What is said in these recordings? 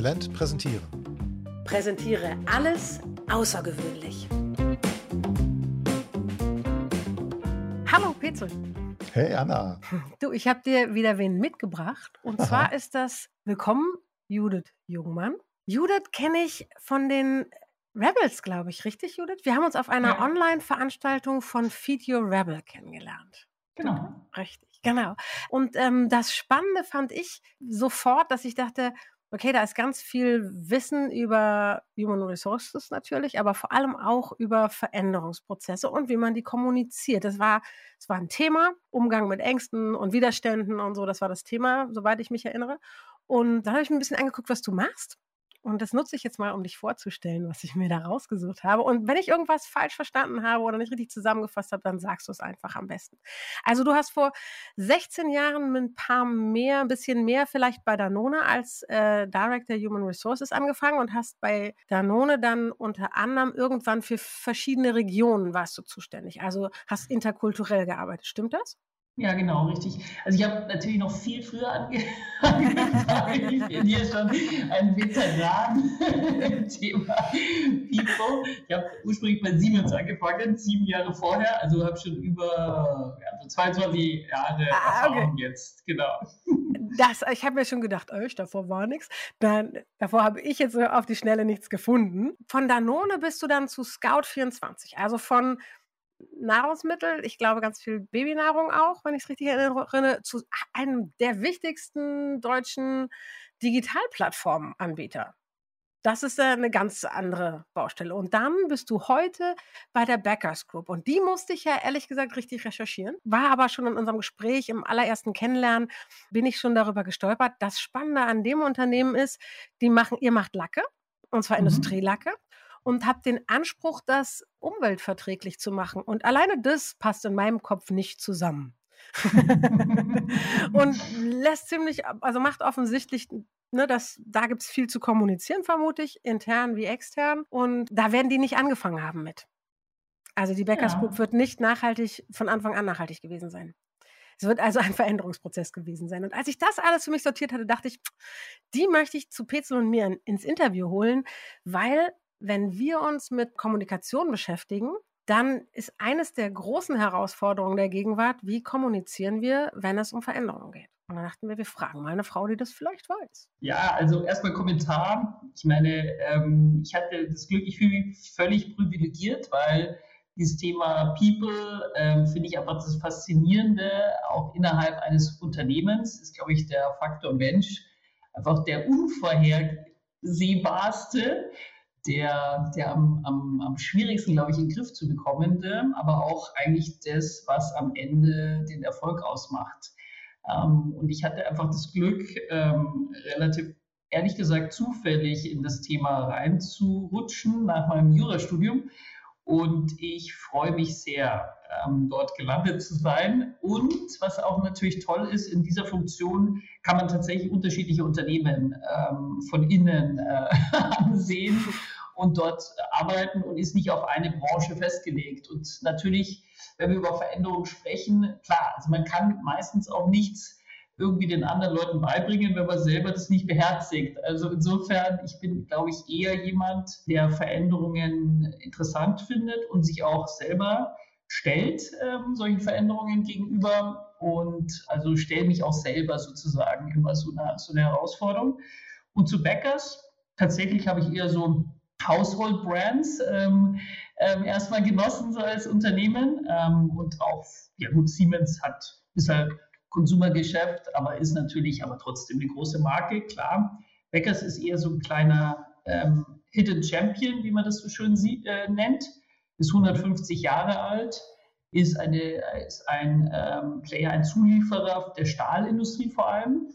Exzellent präsentieren. Präsentiere alles außergewöhnlich. Hallo Petzel. Hey Anna. Du, ich habe dir wieder wen mitgebracht. Und zwar ist das Willkommen Judith Jungmann. Judith kenne ich von den Rebels, glaube ich, richtig, Judith? Wir haben uns auf einer ja. Online-Veranstaltung von Feed Your Rebel kennengelernt. Genau. Richtig, genau. Und ähm, das Spannende fand ich sofort, dass ich dachte, okay, da ist ganz viel Wissen über Human Resources natürlich, aber vor allem auch über Veränderungsprozesse und wie man die kommuniziert. Das war, das war ein Thema, Umgang mit Ängsten und Widerständen und so, das war das Thema, soweit ich mich erinnere. Und dann habe ich mir ein bisschen angeguckt, was du machst. Und das nutze ich jetzt mal, um dich vorzustellen, was ich mir da rausgesucht habe. Und wenn ich irgendwas falsch verstanden habe oder nicht richtig zusammengefasst habe, dann sagst du es einfach am besten. Also du hast vor 16 Jahren mit ein paar mehr, ein bisschen mehr vielleicht bei Danone als äh, Director Human Resources angefangen und hast bei Danone dann unter anderem irgendwann für verschiedene Regionen warst du zuständig. Also hast interkulturell gearbeitet. Stimmt das? Ja, genau, richtig. Also ich habe natürlich noch viel früher angefangen. ich bin hier schon ein Veteran im Thema People. Ich habe ursprünglich bei Siemens angefangen, sieben Jahre vorher. Also habe schon über ja, 22 Jahre ah, Erfahrung okay. jetzt, genau. Das, ich habe mir schon gedacht, euch, davor war nichts. Dann, davor habe ich jetzt auf die Schnelle nichts gefunden. Von Danone bist du dann zu Scout24, also von Nahrungsmittel, ich glaube ganz viel Babynahrung auch, wenn ich es richtig erinnere, zu einem der wichtigsten deutschen Digitalplattformenanbieter. Das ist eine ganz andere Baustelle. Und dann bist du heute bei der Backers Group. Und die musste ich ja ehrlich gesagt richtig recherchieren. War aber schon in unserem Gespräch im allerersten Kennenlernen, bin ich schon darüber gestolpert. Das Spannende an dem Unternehmen ist, die machen, ihr macht Lacke, und zwar mhm. Industrielacke und habe den Anspruch, das umweltverträglich zu machen. Und alleine das passt in meinem Kopf nicht zusammen. und lässt ziemlich, also macht offensichtlich Ne, das, da gibt es viel zu kommunizieren, vermute ich, intern wie extern. Und da werden die nicht angefangen haben mit. Also die Backers ja. Group wird nicht nachhaltig, von Anfang an nachhaltig gewesen sein. Es wird also ein Veränderungsprozess gewesen sein. Und als ich das alles für mich sortiert hatte, dachte ich, die möchte ich zu Petzel und mir ins Interview holen, weil wenn wir uns mit Kommunikation beschäftigen, dann ist eines der großen Herausforderungen der Gegenwart, wie kommunizieren wir, wenn es um Veränderungen geht. Und dann dachten wir, wir fragen mal eine Frau, die das vielleicht weiß. Ja, also erstmal Kommentar. Ich meine, ähm, ich hatte das Glück, ich fühle mich völlig privilegiert, weil dieses Thema People ähm, finde ich einfach das Faszinierende, auch innerhalb eines Unternehmens, ist, glaube ich, der Faktor Mensch einfach der unvorhersehbarste der, der am, am, am schwierigsten, glaube ich, in den Griff zu bekommende, aber auch eigentlich das, was am Ende den Erfolg ausmacht. Ähm, und ich hatte einfach das Glück, ähm, relativ ehrlich gesagt zufällig in das Thema reinzurutschen nach meinem Jurastudium. Und ich freue mich sehr, ähm, dort gelandet zu sein. Und was auch natürlich toll ist, in dieser Funktion kann man tatsächlich unterschiedliche Unternehmen ähm, von innen äh, ansehen und dort arbeiten und ist nicht auf eine Branche festgelegt. Und natürlich, wenn wir über Veränderungen sprechen, klar, also man kann meistens auch nichts irgendwie den anderen Leuten beibringen, wenn man selber das nicht beherzigt. Also insofern, ich bin, glaube ich, eher jemand, der Veränderungen interessant findet und sich auch selber stellt ähm, solchen Veränderungen gegenüber und also stelle mich auch selber sozusagen immer so eine, so eine Herausforderung. Und zu Bäckers, tatsächlich habe ich eher so Household Brands ähm, ähm, erstmal genossen so als Unternehmen ähm, und auch, ja gut, Siemens hat, ist halt Konsumergeschäft, aber ist natürlich aber trotzdem eine große Marke, klar. Beckers ist eher so ein kleiner ähm, Hidden Champion, wie man das so schön sieht, äh, nennt, ist 150 Jahre alt, ist, eine, ist ein ähm, Player, ein Zulieferer der Stahlindustrie vor allem.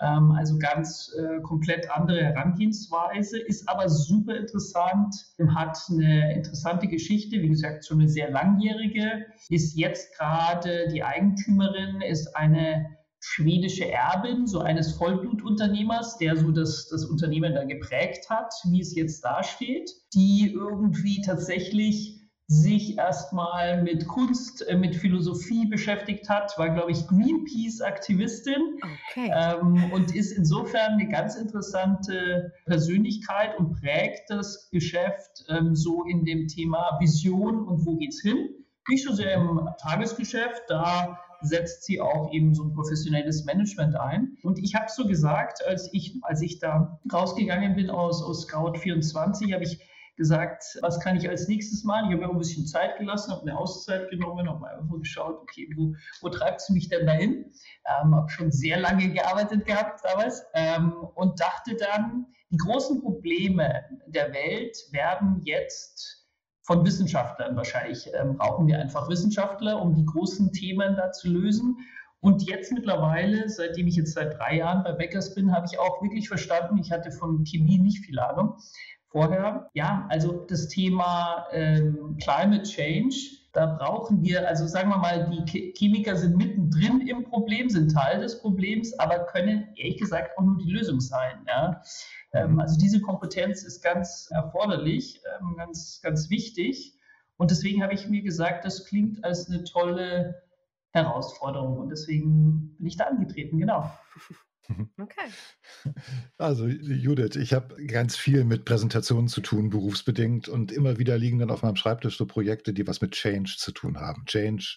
Ähm, also ganz äh, komplett andere Herangehensweise, ist aber super interessant, hat eine interessante Geschichte, wie gesagt, schon eine sehr langjährige, ist jetzt gerade die Eigentümerin, ist eine schwedische Erbin, so eines Vollblutunternehmers, der so das, das Unternehmen da geprägt hat, wie es jetzt dasteht, die irgendwie tatsächlich sich erstmal mit Kunst, äh, mit Philosophie beschäftigt hat, war, glaube ich, Greenpeace-Aktivistin okay. ähm, und ist insofern eine ganz interessante Persönlichkeit und prägt das Geschäft ähm, so in dem Thema Vision und wo geht's hin. Nicht so sehr im Tagesgeschäft, da setzt sie auch eben so ein professionelles Management ein. Und ich habe so gesagt, als ich, als ich da rausgegangen bin aus, aus Scout 24, habe ich gesagt, was kann ich als nächstes machen? Ich habe mir auch ein bisschen Zeit gelassen, habe eine Auszeit genommen, habe einfach geschaut, okay, wo, wo treibt es mich denn dahin? Ähm, habe schon sehr lange gearbeitet gehabt damals ähm, und dachte dann, die großen Probleme der Welt werden jetzt von Wissenschaftlern wahrscheinlich. Ähm, brauchen wir einfach Wissenschaftler, um die großen Themen da zu lösen. Und jetzt mittlerweile, seitdem ich jetzt seit drei Jahren bei Beckers bin, habe ich auch wirklich verstanden, ich hatte von Chemie nicht viel Ahnung, vorher. Ja, also das Thema ähm, Climate Change, da brauchen wir, also sagen wir mal, die Chemiker sind mittendrin im Problem, sind Teil des Problems, aber können ehrlich gesagt auch nur die Lösung sein. Ja? Ähm, mhm. also diese Kompetenz ist ganz erforderlich, ähm, ganz, ganz wichtig. Und deswegen habe ich mir gesagt, das klingt als eine tolle Herausforderung. Und deswegen bin ich da angetreten, genau. Okay. Also Judith, ich habe ganz viel mit Präsentationen zu tun, berufsbedingt, und immer wieder liegen dann auf meinem Schreibtisch so Projekte, die was mit Change zu tun haben. Change,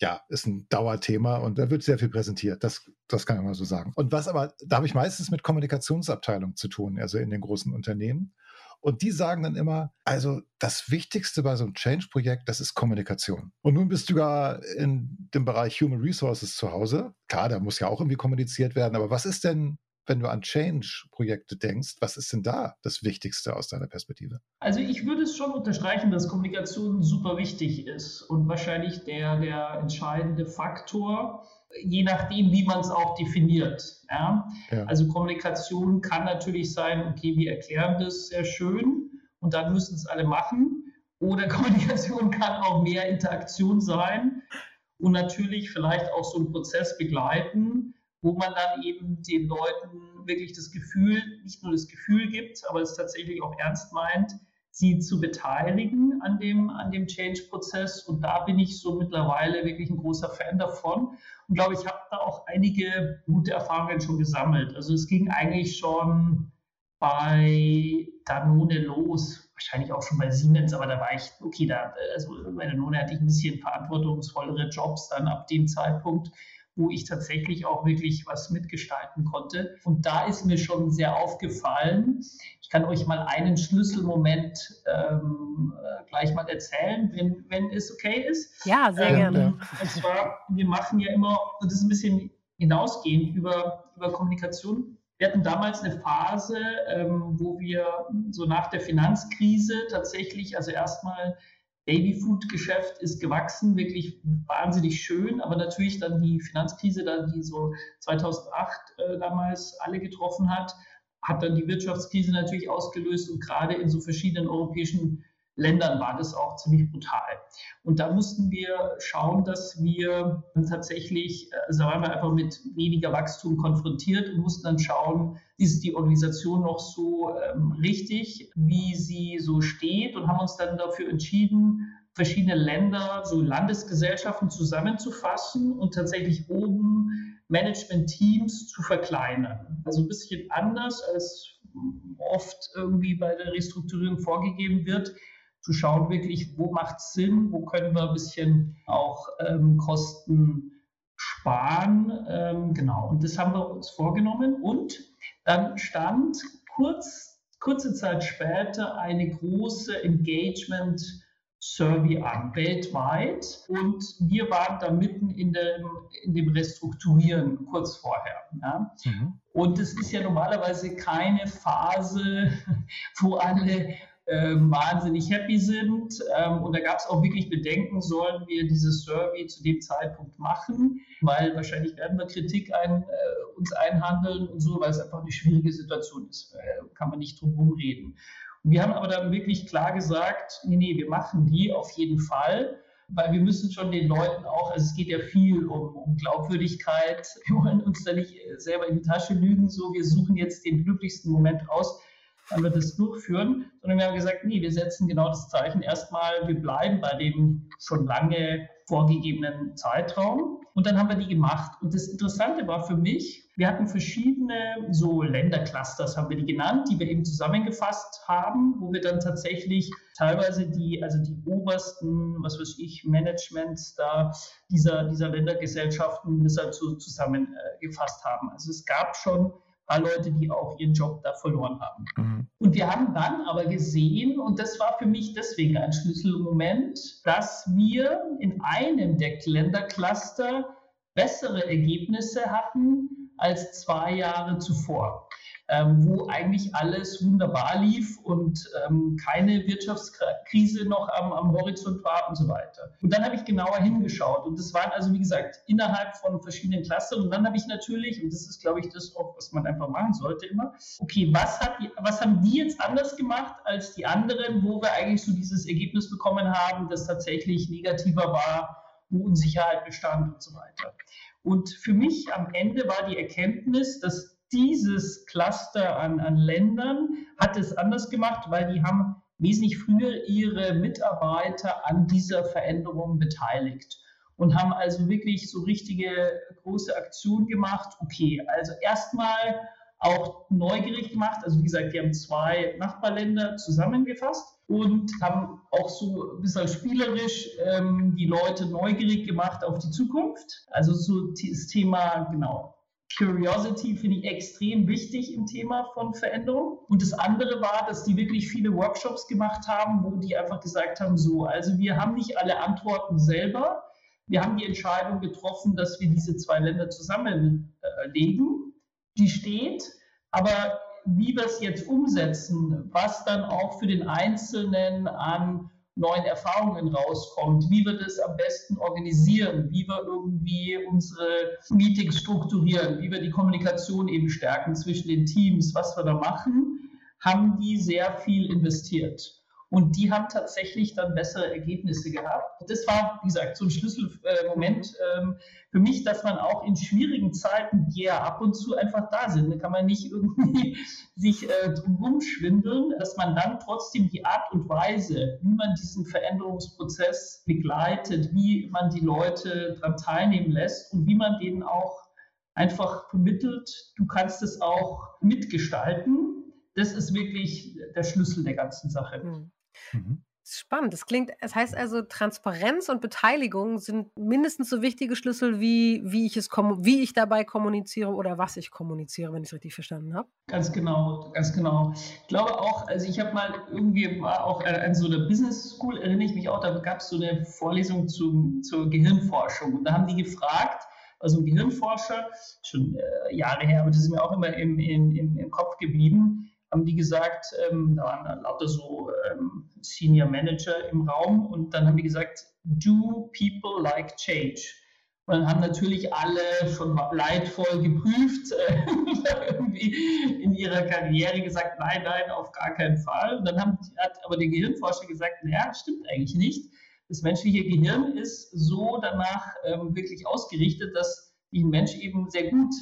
ja, ist ein Dauerthema und da wird sehr viel präsentiert. Das, das kann ich mal so sagen. Und was aber, da habe ich meistens mit Kommunikationsabteilungen zu tun, also in den großen Unternehmen. Und die sagen dann immer, also das Wichtigste bei so einem Change-Projekt, das ist Kommunikation. Und nun bist du gar in dem Bereich Human Resources zu Hause. Klar, da muss ja auch irgendwie kommuniziert werden, aber was ist denn wenn du an Change-Projekte denkst, was ist denn da das Wichtigste aus deiner Perspektive? Also ich würde es schon unterstreichen, dass Kommunikation super wichtig ist und wahrscheinlich der, der entscheidende Faktor, je nachdem, wie man es auch definiert. Ja? ja? Also Kommunikation kann natürlich sein, okay, wir erklären das sehr schön und dann müssen es alle machen. Oder Kommunikation kann auch mehr Interaktion sein und natürlich vielleicht auch so einen Prozess begleiten, wo man dann eben den Leuten wirklich das Gefühl, nicht nur das Gefühl gibt, aber es tatsächlich auch ernst meint, sie zu beteiligen an dem, an dem Change-Prozess. Und da bin ich so mittlerweile wirklich ein großer Fan davon. Und glaube, ich habe da auch einige gute Erfahrungen schon gesammelt. Also es ging eigentlich schon bei Danone los, wahrscheinlich auch schon bei Siemens, aber da war ich, okay, da, also bei Danone hatte ich ein bisschen verantwortungsvollere Jobs dann ab dem Zeitpunkt wo ich tatsächlich auch wirklich was mitgestalten konnte. Und da ist mir schon sehr aufgefallen. Ich kann euch mal einen Schlüsselmoment ähm, äh, gleich mal erzählen, wenn, wenn es okay ist. Ja, sehr ähm, gerne. Und zwar, wir machen ja immer, und das ist ein bisschen hinausgehend über, über Kommunikation. Wir hatten damals eine Phase, ähm, wo wir so nach der Finanzkrise tatsächlich, also erstmal Babyfood-Geschäft ist gewachsen, wirklich wahnsinnig schön, aber natürlich dann die Finanzkrise, dann die so 2008 äh, damals alle getroffen hat, hat dann die Wirtschaftskrise natürlich ausgelöst und gerade in so verschiedenen europäischen Ländern war das auch ziemlich brutal. Und da mussten wir schauen, dass wir tatsächlich, also waren wir einfach mit weniger Wachstum konfrontiert und mussten dann schauen, ist die Organisation noch so ähm, richtig, wie sie so steht und haben uns dann dafür entschieden, verschiedene Länder, so Landesgesellschaften zusammenzufassen und tatsächlich oben Management-Teams zu verkleinern. Also ein bisschen anders als oft irgendwie bei der Restrukturierung vorgegeben wird zu schauen, wirklich, wo macht es Sinn, wo können wir ein bisschen auch ähm, Kosten sparen. Ähm, genau, und das haben wir uns vorgenommen. Und dann stand kurz, kurze Zeit später eine große Engagement- Survey an, weltweit. Und wir waren da mitten in dem, in dem Restrukturieren kurz vorher. Ja. Mhm. Und es ist ja normalerweise keine Phase, wo alle wahnsinnig happy sind. Ähm, und da gab es auch wirklich Bedenken, sollen wir dieses Survey zu dem Zeitpunkt machen, weil wahrscheinlich werden wir Kritik ein, äh, uns einhandeln und so, weil es einfach eine schwierige Situation ist. Äh, kann man nicht drum herum reden. Und wir haben aber dann wirklich klar gesagt, nee, nee, wir machen die auf jeden Fall weil wir müssen schon den Leuten auch, also es geht ja viel um, um, Glaubwürdigkeit, wir wollen uns da nicht selber in die Tasche lügen, so wir suchen jetzt den glücklichsten Moment aus, wann wir das durchführen, sondern wir haben gesagt, nee, wir setzen genau das Zeichen erstmal, wir bleiben bei dem schon lange vorgegebenen Zeitraum. Und dann haben wir die gemacht. Und das Interessante war für mich, wir hatten verschiedene so Länderclusters, haben wir die genannt, die wir eben zusammengefasst haben, wo wir dann tatsächlich teilweise die, also die obersten, was weiß ich, Managements da dieser, dieser Ländergesellschaften deshalb so zusammengefasst haben. Also es gab schon paar Leute, die auch ihren Job da verloren haben. Mhm. Und wir haben dann aber gesehen, und das war für mich deswegen ein Schlüsselmoment, dass wir in einem der Ländercluster bessere Ergebnisse hatten als zwei Jahre zuvor ähm, wo eigentlich alles wunderbar lief und ähm, keine Wirtschaftskrise noch am, am, Horizont war und so weiter. Und dann habe ich genauer hingeschaut und das waren also, wie gesagt, innerhalb von verschiedenen Clustern und dann habe ich natürlich, und das ist, glaube ich, das auch, was man einfach machen sollte immer, okay, was, hat die, was haben die jetzt anders gemacht als die anderen, wo wir eigentlich so dieses Ergebnis bekommen haben, das tatsächlich negativer war, wo Unsicherheit bestand und so weiter. Und für mich am Ende war die Erkenntnis, dass dieses Cluster an, an Ländern hat es anders gemacht, weil die haben wesentlich früher ihre Mitarbeiter an dieser Veränderung beteiligt und haben also wirklich so richtige große Aktionen gemacht. Okay, also erstmal auch neugierig gemacht. Also wie gesagt, die haben zwei Nachbarländer zusammengefasst und haben auch so ein bisschen spielerisch ähm, die Leute neugierig gemacht auf die Zukunft. Also so das Thema, genau, Curiosity finde ich extrem wichtig im Thema von Veränderung. Und das andere war, dass die wirklich viele Workshops gemacht haben, wo die einfach gesagt haben, so, also wir haben nicht alle Antworten selber. Wir haben die Entscheidung getroffen, dass wir diese zwei Länder zusammenlegen. Die steht, aber wie wir es jetzt umsetzen, was dann auch für den Einzelnen an neuen Erfahrungen rauskommt, wie wir das am besten organisieren, wie wir irgendwie unsere Meetings strukturieren, wie wir die Kommunikation eben stärken zwischen den Teams, was wir da machen, haben die sehr viel investiert. Und die haben tatsächlich dann bessere Ergebnisse gehabt. Das war, wie gesagt, so ein Schlüsselmoment ähm, für mich, dass man auch in schwierigen Zeiten, die ja ab und zu einfach da sind, da kann man nicht irgendwie sich äh, drum schwindeln, dass man dann trotzdem die Art und Weise, wie man diesen Veränderungsprozess begleitet, wie man die Leute daran teilnehmen lässt und wie man denen auch einfach vermittelt, du kannst es auch mitgestalten. Das ist wirklich der Schlüssel der ganzen Sache. Mhm. Spannend. Das klingt, es heißt also, Transparenz und Beteiligung sind mindestens so wichtige Schlüssel, wie, wie, ich, es wie ich dabei kommuniziere oder was ich kommuniziere, wenn ich es richtig verstanden habe. Ganz genau, ganz genau. Ich glaube auch, also ich habe mal irgendwie, war auch an so einer Business School, erinnere ich mich auch, da gab es so eine Vorlesung zum, zur Gehirnforschung. Und da haben die gefragt, also ein Gehirnforscher, schon äh, Jahre her, aber das ist mir auch immer im, im, im Kopf geblieben, haben die gesagt, ähm, da waren lauter so ähm, Senior Manager im Raum und dann haben die gesagt, do people like change? Und dann haben natürlich alle schon leidvoll geprüft, äh, irgendwie in ihrer Karriere gesagt, nein, nein, auf gar keinen Fall. Und dann haben, hat aber der Gehirnforscher gesagt, naja, stimmt eigentlich nicht. Das menschliche Gehirn ist so danach ähm, wirklich ausgerichtet, dass ein Mensch eben sehr gut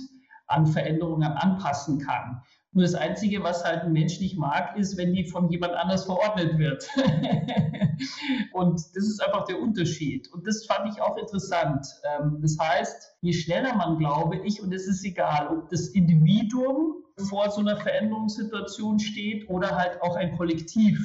an Veränderungen anpassen kann. Nur das Einzige, was halt ein Mensch nicht mag, ist, wenn die von jemand anders verordnet wird. und das ist einfach der Unterschied. Und das fand ich auch interessant. Ähm, das heißt, je schneller man, glaube ich, und es ist egal, ob das Individuum vor so einer Veränderungssituation steht oder halt auch ein Kollektiv,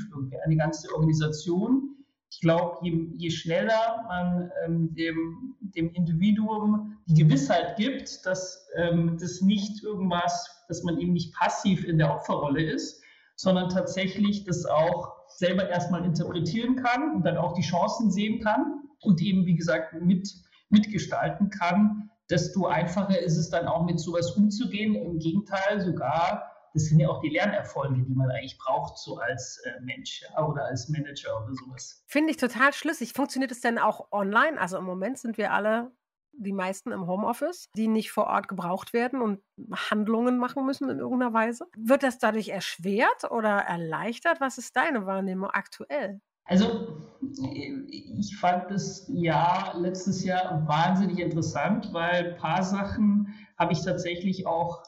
eine ganze Organisation, ich glaube, je, je, schneller man ähm, dem, dem Individuum die Gewissheit gibt, dass ähm, das nicht irgendwas, dass man eben nicht passiv in der Opferrolle ist, sondern tatsächlich das auch selber erstmal interpretieren kann und dann auch die Chancen sehen kann und eben, wie gesagt, mit, mitgestalten kann, desto einfacher ist es dann auch mit sowas umzugehen. Im Gegenteil, sogar das sind ja auch die Lernerfolge, die man eigentlich braucht, so als äh, Mensch ja, oder als Manager oder sowas. Finde ich total schlüssig. Funktioniert es denn auch online? Also im Moment sind wir alle, die meisten im Homeoffice, die nicht vor Ort gebraucht werden und Handlungen machen müssen in irgendeiner Weise. Wird das dadurch erschwert oder erleichtert? Was ist deine Wahrnehmung aktuell? Also ich fand das Jahr letztes Jahr wahnsinnig interessant, weil ein paar Sachen habe ich tatsächlich auch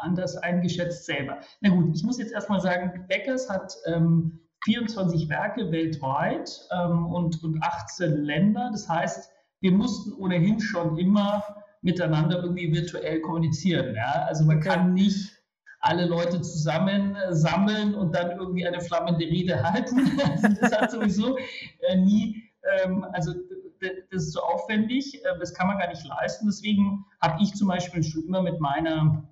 anders eingeschätzt selber. Na gut, ich muss jetzt erstmal sagen, Beckers hat ähm, 24 Werke weltweit ähm, und, und 18 Länder. Das heißt, wir mussten ohnehin schon immer miteinander irgendwie virtuell kommunizieren. Ja? Also man kann nicht alle Leute zusammen sammeln und dann irgendwie eine flammende Rede halten. das hat sowieso äh, nie, ähm, also das ist so aufwendig, äh, das kann man gar nicht leisten. Deswegen habe ich zum Beispiel schon immer mit meiner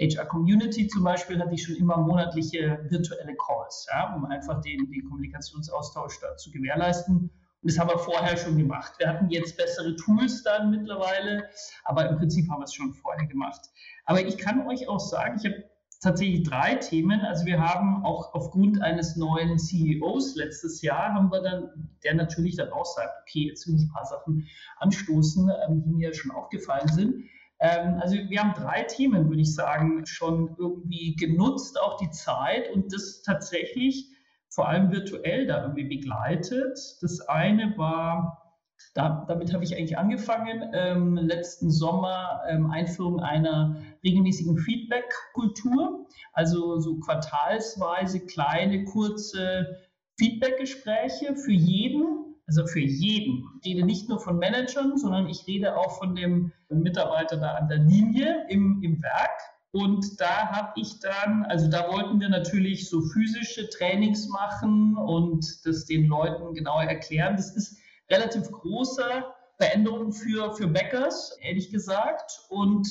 HR Community zum Beispiel hatte ich schon immer monatliche virtuelle Calls, ja, um einfach den, den Kommunikationsaustausch da zu gewährleisten. Und das haben wir vorher schon gemacht. Wir hatten jetzt bessere Tools dann mittlerweile, aber im Prinzip haben wir es schon vorher gemacht. Aber ich kann euch auch sagen, ich habe tatsächlich drei Themen. Also wir haben auch aufgrund eines neuen CEOs letztes Jahr, haben wir dann, der natürlich dann auch sagt, okay, jetzt will ich ein paar Sachen anstoßen, ähm, die mir schon aufgefallen sind. Ähm, also wir haben drei Themen, würde ich sagen, schon irgendwie genutzt, auch die Zeit und das tatsächlich vor allem virtuell da irgendwie begleitet. Das eine war, da, damit habe ich eigentlich angefangen, ähm, letzten Sommer ähm, Einführung einer regelmäßigen Feedback-Kultur, also so quartalsweise kleine, kurze Feedback-Gespräche für jeden, also für jeden. Ich rede nicht nur von Managern, sondern ich rede auch von dem Mitarbeiter da an der Linie im, im Werk. Und da habe ich dann, also da wollten wir natürlich so physische Trainings machen und das den Leuten genauer erklären. Das ist relativ große Veränderung für, für Bäckers, ehrlich gesagt. Und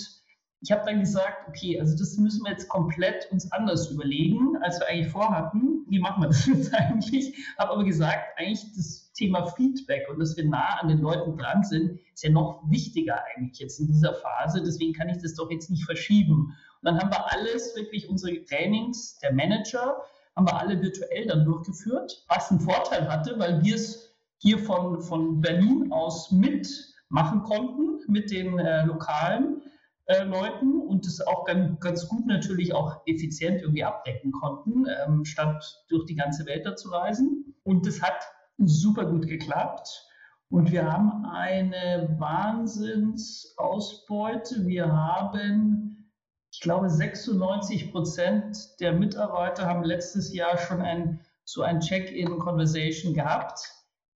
ich habe dann gesagt, okay, also das müssen wir jetzt komplett uns anders überlegen, als wir eigentlich vorhatten. Wie machen wir das jetzt eigentlich? Habe aber gesagt, eigentlich das Thema Feedback und dass wir nah an den Leuten dran sind, ist ja noch wichtiger eigentlich jetzt in dieser Phase. Deswegen kann ich das doch jetzt nicht verschieben. Und dann haben wir alles, wirklich unsere Trainings der Manager, haben wir alle virtuell dann durchgeführt, was einen Vorteil hatte, weil wir es hier von, von Berlin aus mitmachen konnten mit den äh, lokalen äh, Leuten und das auch ganz, ganz gut natürlich auch effizient irgendwie abdecken konnten, ähm, statt durch die ganze Welt da zu reisen. Und das hat super gut geklappt. Und wir haben eine Wahnsinnsausbeute. Wir haben, ich glaube, 96 Prozent der Mitarbeiter haben letztes Jahr schon ein, so ein Check-in-Conversation gehabt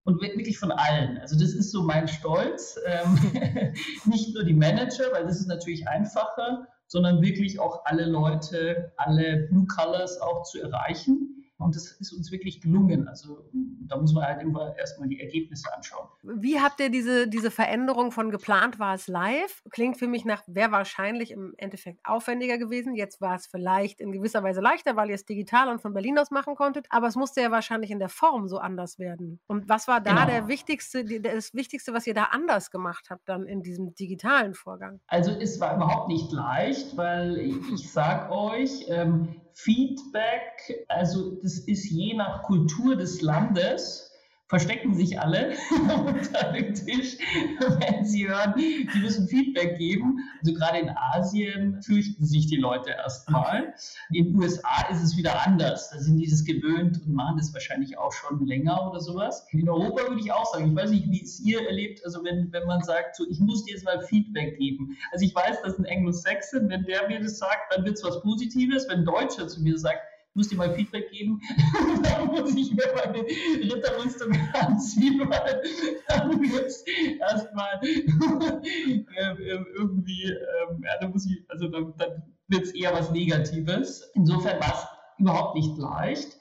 und wirklich von allen. Also das ist so mein Stolz. Ähm, nicht nur die Manager, weil das ist natürlich einfacher, sondern wirklich auch alle Leute, alle Blue Colors auch zu erreichen. Und das ist uns wirklich gelungen. Also da muss man halt immer erstmal die Ergebnisse anschauen. Wie habt ihr diese, diese Veränderung von geplant war es live? Klingt für mich nach, wäre wahrscheinlich im Endeffekt aufwendiger gewesen. Jetzt war es vielleicht in gewisser Weise leichter, weil ihr es digital und von Berlin aus machen konntet. Aber es musste ja wahrscheinlich in der Form so anders werden. Und was war da genau. der wichtigste, das Wichtigste, was ihr da anders gemacht habt dann in diesem digitalen Vorgang? Also es war überhaupt nicht leicht, weil ich, ich sage euch, ähm, Feedback, also das ist je nach Kultur des Landes, verstecken sich alle unter dem Tisch, wenn sie hören, die müssen Feedback geben. Also gerade in Asien fürchten sich die Leute erstmal. In den USA ist es wieder anders. Da sind die das gewöhnt und machen das wahrscheinlich auch schon länger oder sowas. In Europa würde ich auch sagen, ich weiß nicht, wie es ihr erlebt, also wenn, wenn man sagt, so, ich muss dir jetzt mal Feedback geben. Also ich weiß, dass ein Anglo-Saxon, wenn der mir das sagt, dann wird es was Positives. Wenn ein Deutscher zu mir sagt, muss dir mal Feedback geben. dann muss ich mir meine Ritterrüstung anziehen, weil dann wird es erstmal äh, irgendwie, ähm, ja, dann muss ich, also dann, dann wird es eher was Negatives. Insofern war es überhaupt nicht leicht.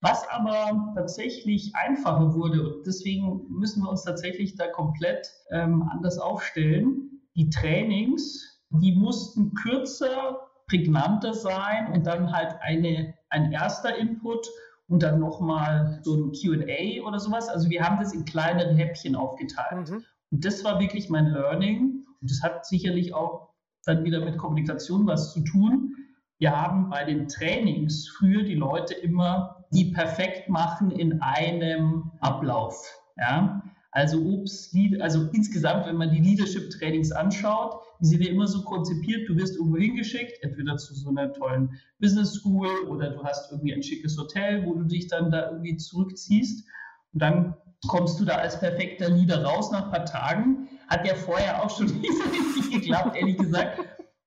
Was aber tatsächlich einfacher wurde, und deswegen müssen wir uns tatsächlich da komplett ähm, anders aufstellen, die Trainings, die mussten kürzer, prägnanter sein und dann halt eine ein erster Input und dann nochmal so ein QA oder sowas. Also wir haben das in kleineren Häppchen aufgeteilt. Mhm. Und das war wirklich mein Learning. Und das hat sicherlich auch dann wieder mit Kommunikation was zu tun. Wir haben bei den Trainings früher die Leute immer die perfekt machen in einem Ablauf. Ja? Also Obst, also insgesamt, wenn man die Leadership-Trainings anschaut, die sind ja immer so konzipiert, du wirst irgendwo hingeschickt, entweder zu so einer tollen Business School oder du hast irgendwie ein schickes Hotel, wo du dich dann da irgendwie zurückziehst und dann kommst du da als perfekter Leader raus nach ein paar Tagen. Hat ja vorher auch schon nicht so richtig geklappt, ehrlich gesagt.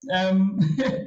Ähm,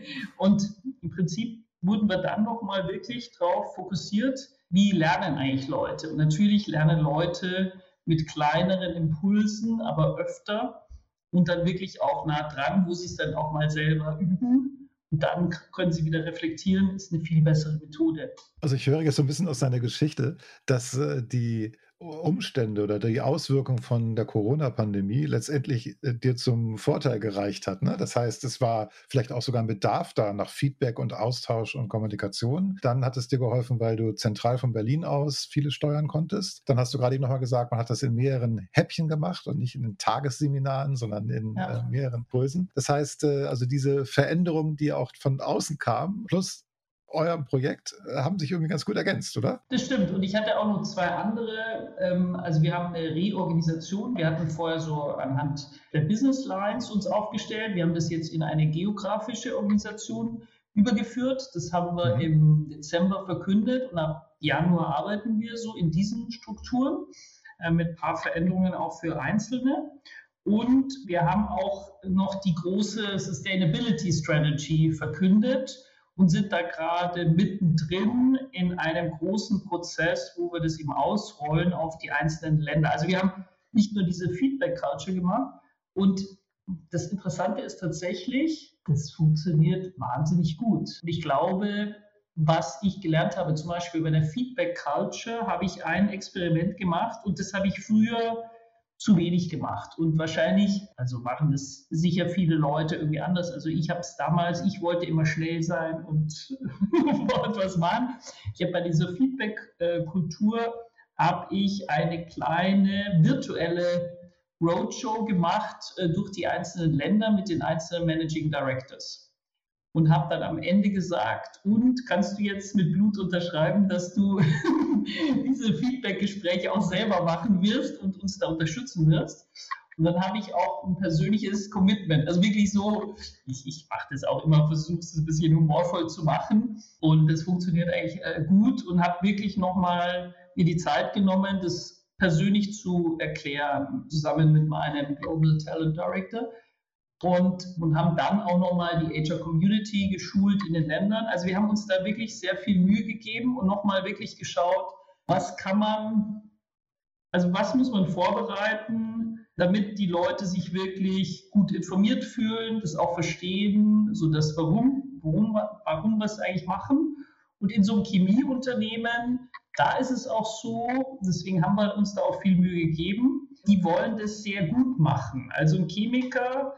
und im Prinzip wurden wir dann nochmal wirklich darauf fokussiert, wie lernen eigentlich Leute. Und natürlich lernen Leute mit kleineren Impulsen, aber öfter und dann wirklich auch nah dran, wo sie es dann auch mal selber üben. Und dann können sie wieder reflektieren, ist eine viel bessere Methode. Also ich höre jetzt so ein bisschen aus deiner Geschichte, dass äh, die Umstände oder die Auswirkungen von der Corona-Pandemie letztendlich äh, dir zum Vorteil gereicht hat. Ne? Das heißt, es war vielleicht auch sogar ein Bedarf da nach Feedback und Austausch und Kommunikation. Dann hat es dir geholfen, weil du zentral von Berlin aus viele steuern konntest. Dann hast du gerade eben nochmal gesagt, man hat das in mehreren Häppchen gemacht und nicht in den Tagesseminaren, sondern in ja. äh, mehreren Pulsen. Das heißt, äh, also diese Veränderungen, die auch von außen kamen, plus eurem Projekt äh, haben sich irgendwie ganz gut ergänzt, oder? Das stimmt. Und ich hatte auch noch zwei andere. Ähm, also wir haben eine Reorganisation. Wir hatten vorher so anhand der Business Lines uns aufgestellt. Wir haben das jetzt in eine geografische Organisation übergeführt. Das haben wir mhm. im Dezember verkündet und ab Januar arbeiten wir so in diesen Strukturen äh, mit ein paar Veränderungen auch für Einzelne. Und wir haben auch noch die große Sustainability Strategy verkündet und sind da gerade mittendrin in einem großen Prozess, wo wir das eben ausrollen auf die einzelnen Länder. Also wir haben nicht nur diese Feedback Culture gemacht und das Interessante ist tatsächlich, das funktioniert wahnsinnig gut. Und ich glaube, was ich gelernt habe, zum Beispiel bei der Feedback Culture, habe ich ein Experiment gemacht und das habe ich früher zu wenig gemacht. Und wahrscheinlich, also machen das sicher viele Leute irgendwie anders. Also ich habe es damals, ich wollte immer schnell sein und wollte was machen. Ich habe bei dieser Feedback-Kultur, habe ich eine kleine virtuelle Roadshow gemacht äh, durch die einzelnen Länder mit den einzelnen Managing Directors und habe dann am Ende gesagt, und kannst du jetzt mit Blut unterschreiben, dass du diese Feedback-Gespräche auch selber machen wirst und uns da unterstützen wirst? Und dann habe ich auch ein persönliches Commitment. Also wirklich so, ich, ich mache das auch immer, versuche es ein bisschen humorvoll zu machen. Und das funktioniert eigentlich äh, gut und habe wirklich nochmal mir die Zeit genommen, das persönlich zu erklären, zusammen mit meinem Global Talent Director und, und haben dann auch nochmal die HR Community geschult in den Ländern. Also wir haben uns da wirklich sehr viel Mühe gegeben und nochmal wirklich geschaut, was kann man, also was muss man vorbereiten, damit die Leute sich wirklich gut informiert fühlen, das auch verstehen, so das Warum, warum, warum wir es eigentlich machen. Und in so einem Chemieunternehmen, da ist es auch so, deswegen haben wir uns da auch viel Mühe gegeben, die wollen das sehr gut machen. Also ein Chemiker,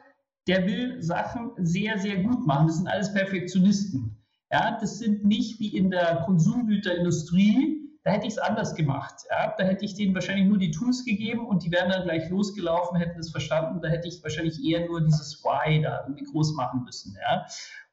der will Sachen sehr, sehr gut machen. Das sind alles Perfektionisten. Ja, das sind nicht wie in der Konsumgüterindustrie. Da hätte ich es anders gemacht. Ja, da hätte ich denen wahrscheinlich nur die Tools gegeben und die wären dann gleich losgelaufen, hätten es verstanden. Da hätte ich wahrscheinlich eher nur dieses Why da irgendwie groß machen müssen. Ja,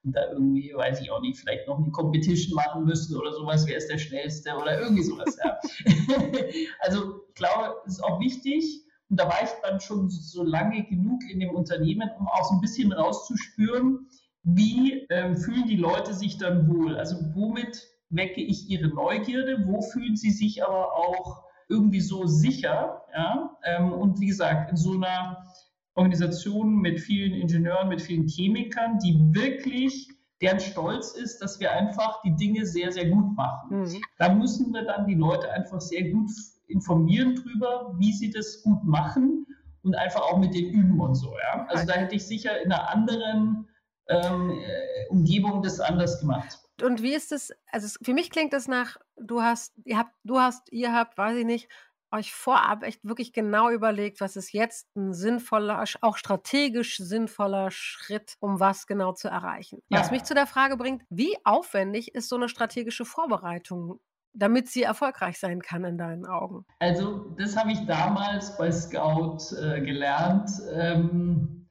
und da irgendwie, weiß ich auch nicht, vielleicht noch eine Competition machen müssen oder sowas. Wer ist der Schnellste oder irgendwie sowas. Ja. also, ich glaube, es ist auch wichtig, und da war ich dann schon so lange genug in dem Unternehmen, um auch so ein bisschen rauszuspüren, wie ähm, fühlen die Leute sich dann wohl? Also womit wecke ich ihre Neugierde? Wo fühlen sie sich aber auch irgendwie so sicher? Ja? Ähm, und wie gesagt, in so einer Organisation mit vielen Ingenieuren, mit vielen Chemikern, die wirklich deren Stolz ist, dass wir einfach die Dinge sehr, sehr gut machen. Mhm. Da müssen wir dann die Leute einfach sehr gut informieren drüber, wie sie das gut machen und einfach auch mit den üben und so. Ja? Also da hätte ich sicher in einer anderen ähm, äh, Umgebung das anders gemacht. Und wie ist es, also für mich klingt das nach, du hast, ihr habt, du hast, ihr habt, weiß ich nicht, euch vorab echt wirklich genau überlegt, was ist jetzt ein sinnvoller, auch strategisch sinnvoller Schritt, um was genau zu erreichen. Ja. Was mich zu der Frage bringt, wie aufwendig ist so eine strategische Vorbereitung damit sie erfolgreich sein kann in deinen Augen? Also das habe ich damals bei Scout äh, gelernt. Ähm,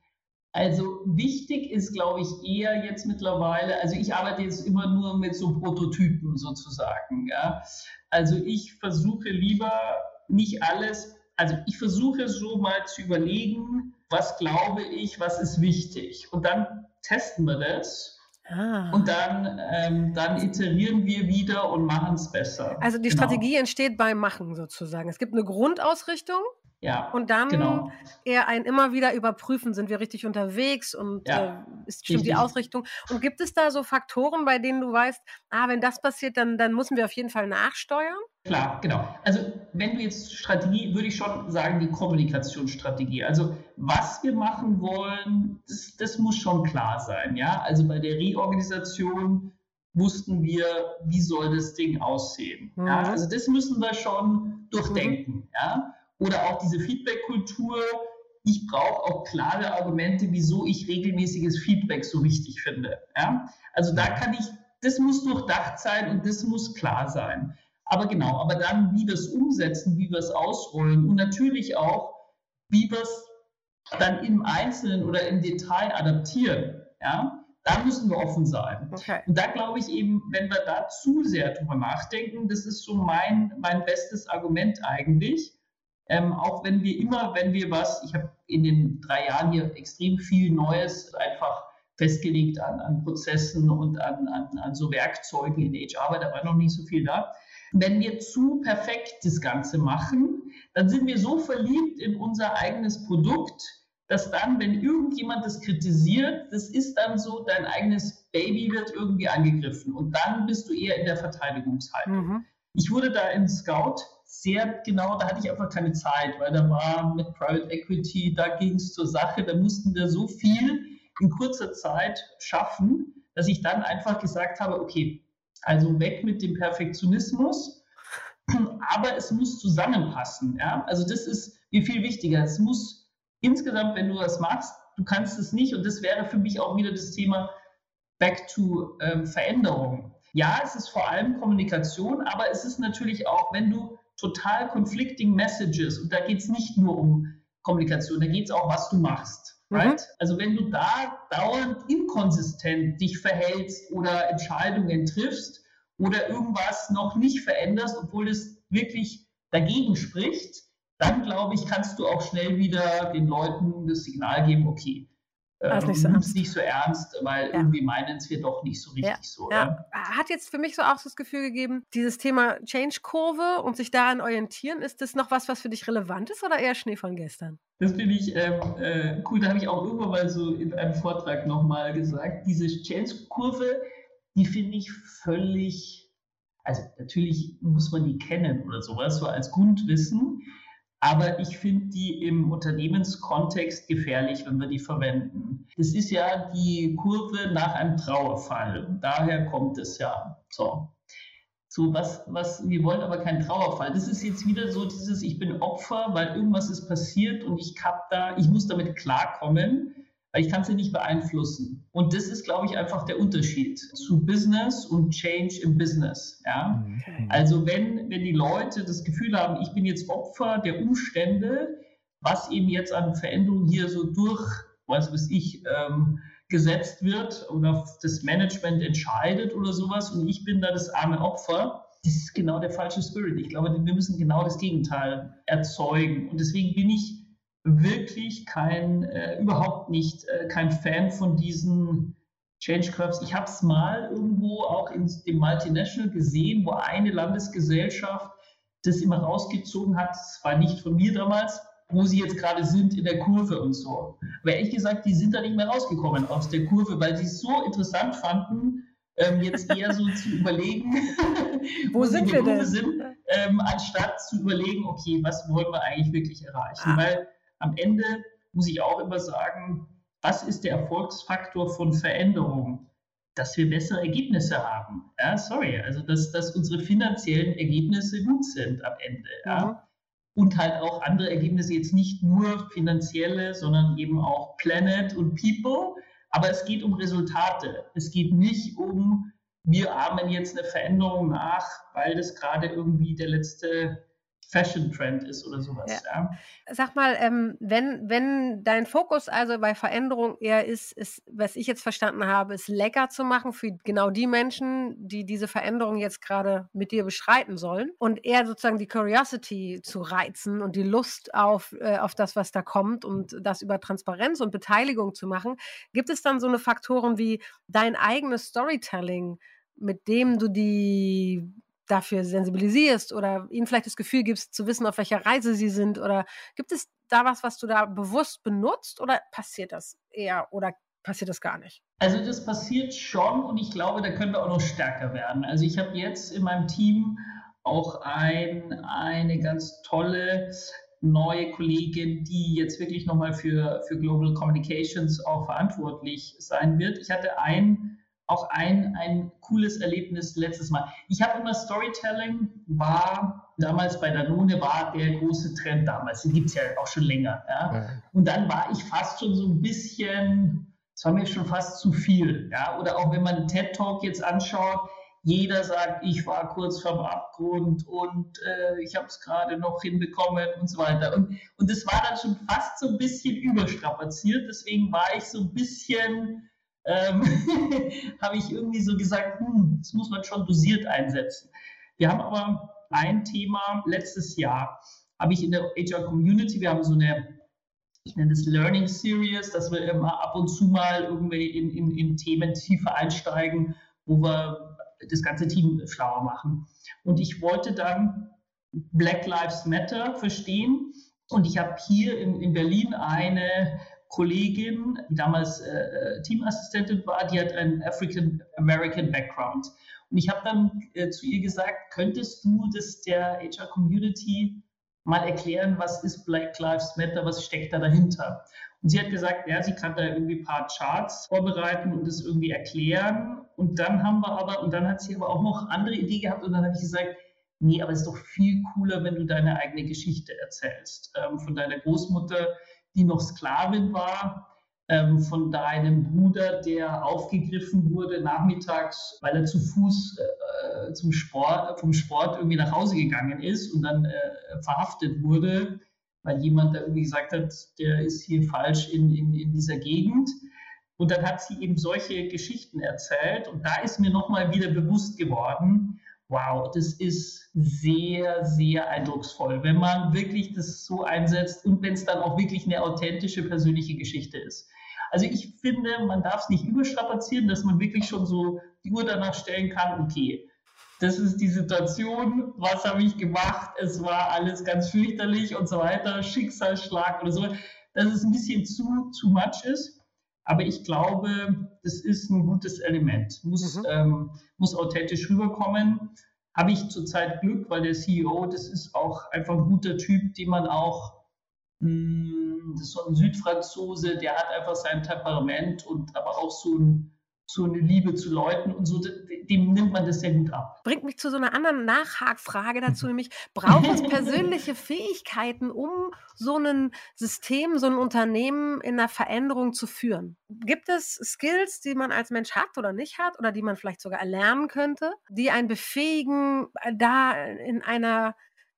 also wichtig ist, glaube ich, eher jetzt mittlerweile, also ich arbeite jetzt immer nur mit so Prototypen sozusagen. Ja? Also ich versuche lieber nicht alles, also ich versuche so mal zu überlegen, was glaube ich, was ist wichtig. Und dann testen wir das Ah. Und dann, ähm, dann iterieren wir wieder und machen es besser. Also die genau. Strategie entsteht beim Machen sozusagen. Es gibt eine Grundausrichtung ja, und dann genau. eher ein immer wieder überprüfen, sind wir richtig unterwegs und ja, äh, ist stimmt die Ausrichtung. Und gibt es da so Faktoren, bei denen du weißt, ah, wenn das passiert, dann, dann müssen wir auf jeden Fall nachsteuern? Klar, genau. Also wenn du jetzt Strategie, würde ich schon sagen, die Kommunikationsstrategie. Also was wir machen wollen, das, das muss schon klar sein. Ja, also bei der Reorganisation wussten wir, wie soll das Ding aussehen. Mhm. Ja, also das müssen wir schon durchdenken. Mhm. Ja. Oder auch diese Feedback-Kultur. Ich brauche auch klare Argumente, wieso ich regelmäßiges Feedback so wichtig finde. Ja? Also da kann ich, das muss durchdacht sein und das muss klar sein. Aber genau, aber dann, wie wir es umsetzen, wie wir es ausrollen und natürlich auch, wie wir es dann im Einzelnen oder im Detail adaptieren. Ja? Da müssen wir offen sein. Okay. Und da glaube ich eben, wenn wir da zu sehr drüber nachdenken, das ist so mein, mein bestes Argument eigentlich, ähm, auch wenn wir immer, wenn wir was, ich habe in den drei Jahren hier extrem viel Neues einfach festgelegt an, an Prozessen und an, an, an so Werkzeugen in HR, aber da war noch nicht so viel da. Wenn wir zu perfekt das Ganze machen, dann sind wir so verliebt in unser eigenes Produkt, dass dann, wenn irgendjemand das kritisiert, das ist dann so, dein eigenes Baby wird irgendwie angegriffen und dann bist du eher in der Verteidigungshaltung. Mhm. Ich wurde da in Scout sehr genau, da hatte ich einfach keine Zeit, weil da war mit Private Equity, da ging es zur Sache, da mussten wir so viel in kurzer Zeit schaffen, dass ich dann einfach gesagt habe, okay, also weg mit dem Perfektionismus, aber es muss zusammenpassen. Ja? Also das ist mir viel wichtiger. Es muss insgesamt, wenn du das machst, du kannst es nicht und das wäre für mich auch wieder das Thema Back to ähm, Veränderung. Ja, es ist vor allem Kommunikation, aber es ist natürlich auch, wenn du total conflicting messages und da geht es nicht nur um Kommunikation, da geht es auch, was du machst. Mhm. Right? Mhm. Also wenn du da dauernd inkonsistent dich verhältst oder Entscheidungen triffst oder irgendwas noch nicht veränderst, obwohl es wirklich dagegen spricht, dann glaube ich, kannst du auch schnell wieder den Leuten das Signal geben, okay, also nicht so ernst. nicht so ernst, weil ja. irgendwie meinen es wir doch nicht so richtig ja. so. Ja. Hat jetzt für mich so auch das Gefühl gegeben, dieses Thema Change-Kurve und sich daran orientieren, ist das noch was, was für dich relevant ist oder eher Schnee von gestern? Das finde ich ähm, äh, cool, da habe ich auch irgendwann mal so in einem Vortrag nochmal gesagt, diese Change-Kurve, die finde ich völlig, also natürlich muss man die kennen oder sowas, so als Grundwissen, aber ich finde die im Unternehmenskontext gefährlich, wenn wir die verwenden. Das ist ja die Kurve nach einem Trauerfall. Daher kommt es ja. So. So, was, was, wir wollen aber keinen Trauerfall. Das ist jetzt wieder so dieses, ich bin Opfer, weil irgendwas ist passiert und ich hab da, ich muss damit klarkommen weil ich kann ja nicht beeinflussen. Und das ist, glaube ich, einfach der Unterschied zu Business und Change im Business. Ja? Okay. Also wenn, wenn die Leute das Gefühl haben, ich bin jetzt Opfer der Umstände, was eben jetzt an Veränderungen hier so durch, was weiß ich, ähm, gesetzt wird oder das Management entscheidet oder sowas und ich bin da das arme Opfer, das ist genau der falsche Spirit. Ich glaube, wir müssen genau das Gegenteil erzeugen. Und deswegen bin ich wirklich kein, äh, überhaupt nicht äh, kein Fan von diesen Change Curves. Ich habe es mal irgendwo auch in dem Multinational gesehen, wo eine Landesgesellschaft das immer rausgezogen hat. Das war nicht von mir damals, wo sie jetzt gerade sind in der Kurve und so. Aber ehrlich gesagt, die sind da nicht mehr rausgekommen aus der Kurve, weil sie es so interessant fanden, ähm, jetzt eher so zu überlegen, wo, wo sind wir denn? Sind, ähm, anstatt zu überlegen, okay, was wollen wir eigentlich wirklich erreichen? Ah. Weil am Ende muss ich auch immer sagen, was ist der Erfolgsfaktor von Veränderung? Dass wir bessere Ergebnisse haben. Ja, sorry, also dass, dass unsere finanziellen Ergebnisse gut sind am Ende. Ja. Mhm. Und halt auch andere Ergebnisse, jetzt nicht nur finanzielle, sondern eben auch Planet und People. Aber es geht um Resultate. Es geht nicht um, wir ahmen jetzt eine Veränderung nach, weil das gerade irgendwie der letzte Fashion-Trend ist oder sowas. Ja. Ja. Sag mal, ähm, wenn, wenn dein Fokus also bei Veränderung eher ist, ist, was ich jetzt verstanden habe, ist lecker zu machen für genau die Menschen, die diese Veränderung jetzt gerade mit dir beschreiten sollen und eher sozusagen die Curiosity zu reizen und die Lust auf, äh, auf das, was da kommt und das über Transparenz und Beteiligung zu machen, gibt es dann so eine Faktoren wie dein eigenes Storytelling, mit dem du die dafür sensibilisierst oder ihnen vielleicht das Gefühl gibst, zu wissen, auf welcher Reise sie sind? Oder gibt es da was, was du da bewusst benutzt oder passiert das eher oder passiert das gar nicht? Also das passiert schon und ich glaube, da können wir auch noch stärker werden. Also ich habe jetzt in meinem Team auch ein, eine ganz tolle neue Kollegin, die jetzt wirklich nochmal für, für Global Communications auch verantwortlich sein wird. Ich hatte ein auch ein, ein cooles Erlebnis letztes Mal. Ich habe immer Storytelling, war damals bei Danone, war der große Trend damals. Den gibt es ja auch schon länger. Ja? ja? Und dann war ich fast schon so ein bisschen, es war mir schon fast zu viel. Ja? Oder auch wenn man TED Talk jetzt anschaut, jeder sagt, ich war kurz vorm Abgrund und äh, ich habe es gerade noch hinbekommen und so weiter. Und, und das war dann schon fast so ein bisschen überstrapaziert. Deswegen war ich so ein bisschen ähm, habe ich irgendwie so gesagt, hm, das muss man schon dosiert einsetzen. Wir haben aber ein Thema letztes Jahr, habe ich in der HR Community, wir haben so eine, ich nenne das Learning Series, dass wir immer ab und zu mal irgendwie in, in, in Themen tiefer einsteigen, wo wir das ganze Team schlauer machen. Und ich wollte dann Black Lives Matter verstehen. Und ich habe hier in, in Berlin eine Kollegin, die damals äh, äh, Teamassistentin war, die hat einen African American Background. Und ich habe dann äh, zu ihr gesagt, könntest du das der HR Community mal erklären, was ist Black Lives Matter, was steckt da dahinter? Und sie hat gesagt, ja, sie kann da irgendwie ein paar Charts vorbereiten und das irgendwie erklären. Und dann haben wir aber, und dann hat sie aber auch noch andere Ideen gehabt und dann habe ich gesagt, nee, aber es ist doch viel cooler, wenn du deine eigene Geschichte erzählst. Ähm, von deiner Großmutter, die noch Sklavin war, ähm, von deinem Bruder, der aufgegriffen wurde nachmittags, weil er zu Fuß äh, zum Sport, vom Sport irgendwie nach Hause gegangen ist und dann äh, verhaftet wurde, weil jemand da irgendwie gesagt hat, der ist hier falsch in, in, in dieser Gegend. Und dann hat sie eben solche Geschichten erzählt und da ist mir nochmal wieder bewusst geworden, wow, das ist sehr, sehr eindrucksvoll, wenn man wirklich das so einsetzt und wenn es dann auch wirklich eine authentische persönliche Geschichte ist. Also ich finde, man darf es nicht überstrapazieren, dass man wirklich schon so die Uhr danach stellen kann, okay, das ist die Situation, was habe ich gemacht, es war alles ganz fürchterlich und so weiter, Schicksalsschlag oder so, dass es ein bisschen zu, zu much ist. Aber ich glaube, das ist ein gutes Element. Muss, mhm. ähm, muss authentisch rüberkommen. Habe ich zurzeit Glück, weil der CEO, das ist auch einfach ein guter Typ, den man auch, mh, hm, das ist so ein Südfranzose, der hat einfach sein Temperament und aber auch so ein so eine Liebe zu Leuten und so, dem nimmt man das sehr gut ab. Bringt mich zu so einer anderen Nachhakfrage dazu, nämlich braucht es persönliche Fähigkeiten, um so ein System, so ein Unternehmen in einer Veränderung zu führen? Gibt es Skills, die man als Mensch hat oder nicht hat oder die man vielleicht sogar erlernen könnte, die einen befähigen, da in einer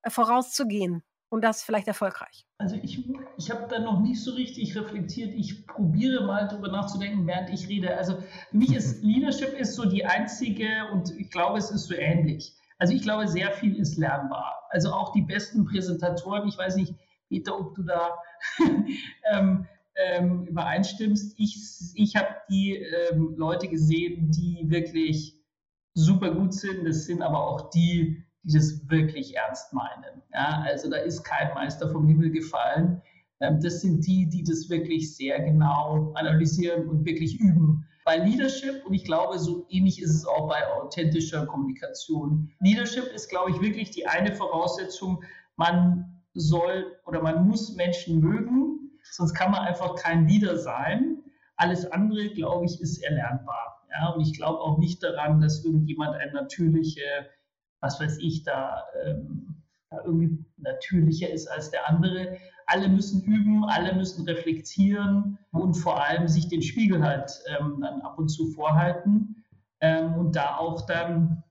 vorauszugehen? Und das vielleicht erfolgreich? Also ich, ich habe da noch nicht so richtig reflektiert. Ich probiere mal darüber nachzudenken, während ich rede. Also für mich ist Leadership ist so die einzige und ich glaube, es ist so ähnlich. Also ich glaube, sehr viel ist lernbar. Also auch die besten Präsentatoren, ich weiß nicht, Peter, ob du da ähm, ähm, übereinstimmst. Ich, ich habe die ähm, Leute gesehen, die wirklich super gut sind. Das sind aber auch die, die das wirklich ernst meinen. Ja, also da ist kein Meister vom Himmel gefallen. Ähm, das sind die, die das wirklich sehr genau analysieren und wirklich üben. Bei Leadership, und ich glaube, so ähnlich ist es auch bei authentischer Kommunikation. Leadership ist, glaube ich, wirklich die eine Voraussetzung, man soll oder man muss Menschen mögen, sonst kann man einfach kein Leader sein. Alles andere, glaube ich, ist erlernbar. Ja, und ich glaube auch nicht daran, dass irgendjemand eine natürliche was weiß ich, da, ähm, da irgendwie natürlicher ist als der andere. Alle müssen üben, alle müssen reflektieren und vor allem sich den Spiegel halt ähm, dann ab und zu vorhalten ähm, und da auch dann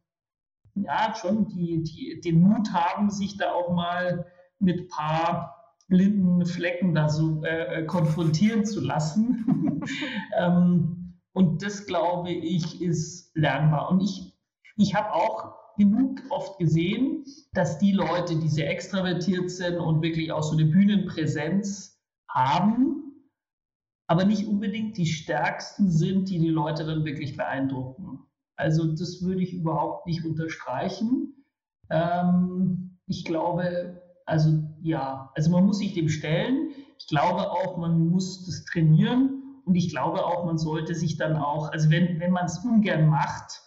ja schon die, die, den Mut haben, sich da auch mal mit paar blinden Flecken da so äh konfrontieren zu lassen. ähm, und das, glaube ich, ist lernbar. Und ich, ich habe auch genug oft gesehen, dass die Leute, die sehr extravertiert sind und wirklich auch so eine Bühnenpräsenz haben, aber nicht unbedingt die stärksten sind, die die Leute dann wirklich beeindrucken. Also das würde ich überhaupt nicht unterstreichen. Ähm, ich glaube, also ja, also man muss sich dem stellen. Ich glaube auch, man muss das trainieren und ich glaube auch, man sollte sich dann auch, also wenn, wenn man es ungern macht,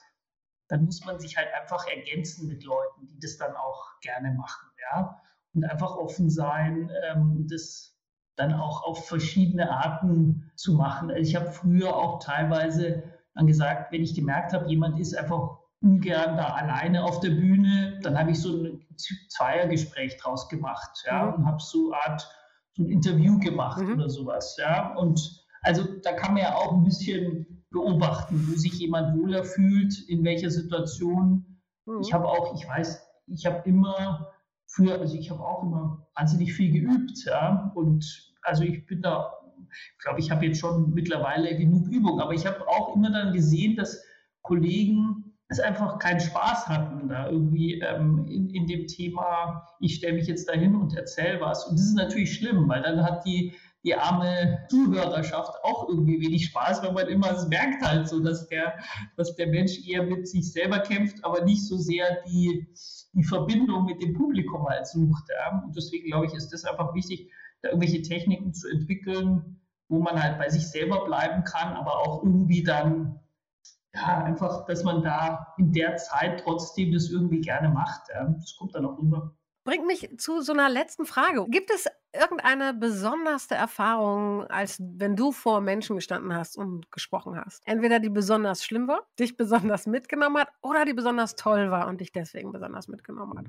dann muss man sich halt einfach ergänzen mit Leuten, die das dann auch gerne machen, ja. Und einfach offen sein, ähm, das dann auch auf verschiedene Arten zu machen. Also ich habe früher auch teilweise dann gesagt, wenn ich gemerkt habe, jemand ist einfach ungern da alleine auf der Bühne, dann habe ich so ein Zweiergespräch draus gemacht, ja, mhm. und habe so eine Art so ein Interview gemacht mhm. oder sowas, ja. Und also da kann man ja auch ein bisschen beobachten, wo sich jemand wohler fühlt, in welcher Situation. Mhm. Ich habe auch, ich weiß, ich habe immer für, also ich habe auch immer wahnsinnig viel geübt, ja, und also ich bin da ich glaube, ich habe jetzt schon mittlerweile genug Übung, aber ich habe auch immer dann gesehen, dass Kollegen es einfach keinen Spaß hatten, da irgendwie ähm, in, in dem Thema, ich stelle mich jetzt dahin und erzähle was. Und das ist natürlich schlimm, weil dann hat die, die arme Zuhörerschaft auch irgendwie wenig Spaß, weil man immer es merkt halt so, dass der, dass der Mensch eher mit sich selber kämpft, aber nicht so sehr die, die Verbindung mit dem Publikum halt sucht. Ja. Und deswegen glaube ich, ist das einfach wichtig, da irgendwelche Techniken zu entwickeln, wo man halt bei sich selber bleiben kann, aber auch irgendwie dann ja, einfach, dass man da in der Zeit trotzdem das irgendwie gerne macht. Das kommt dann auch rüber. Bringt mich zu so einer letzten Frage. Gibt es irgendeine besonderste Erfahrung, als wenn du vor Menschen gestanden hast und gesprochen hast? Entweder die besonders schlimm war, dich besonders mitgenommen hat, oder die besonders toll war und dich deswegen besonders mitgenommen hat?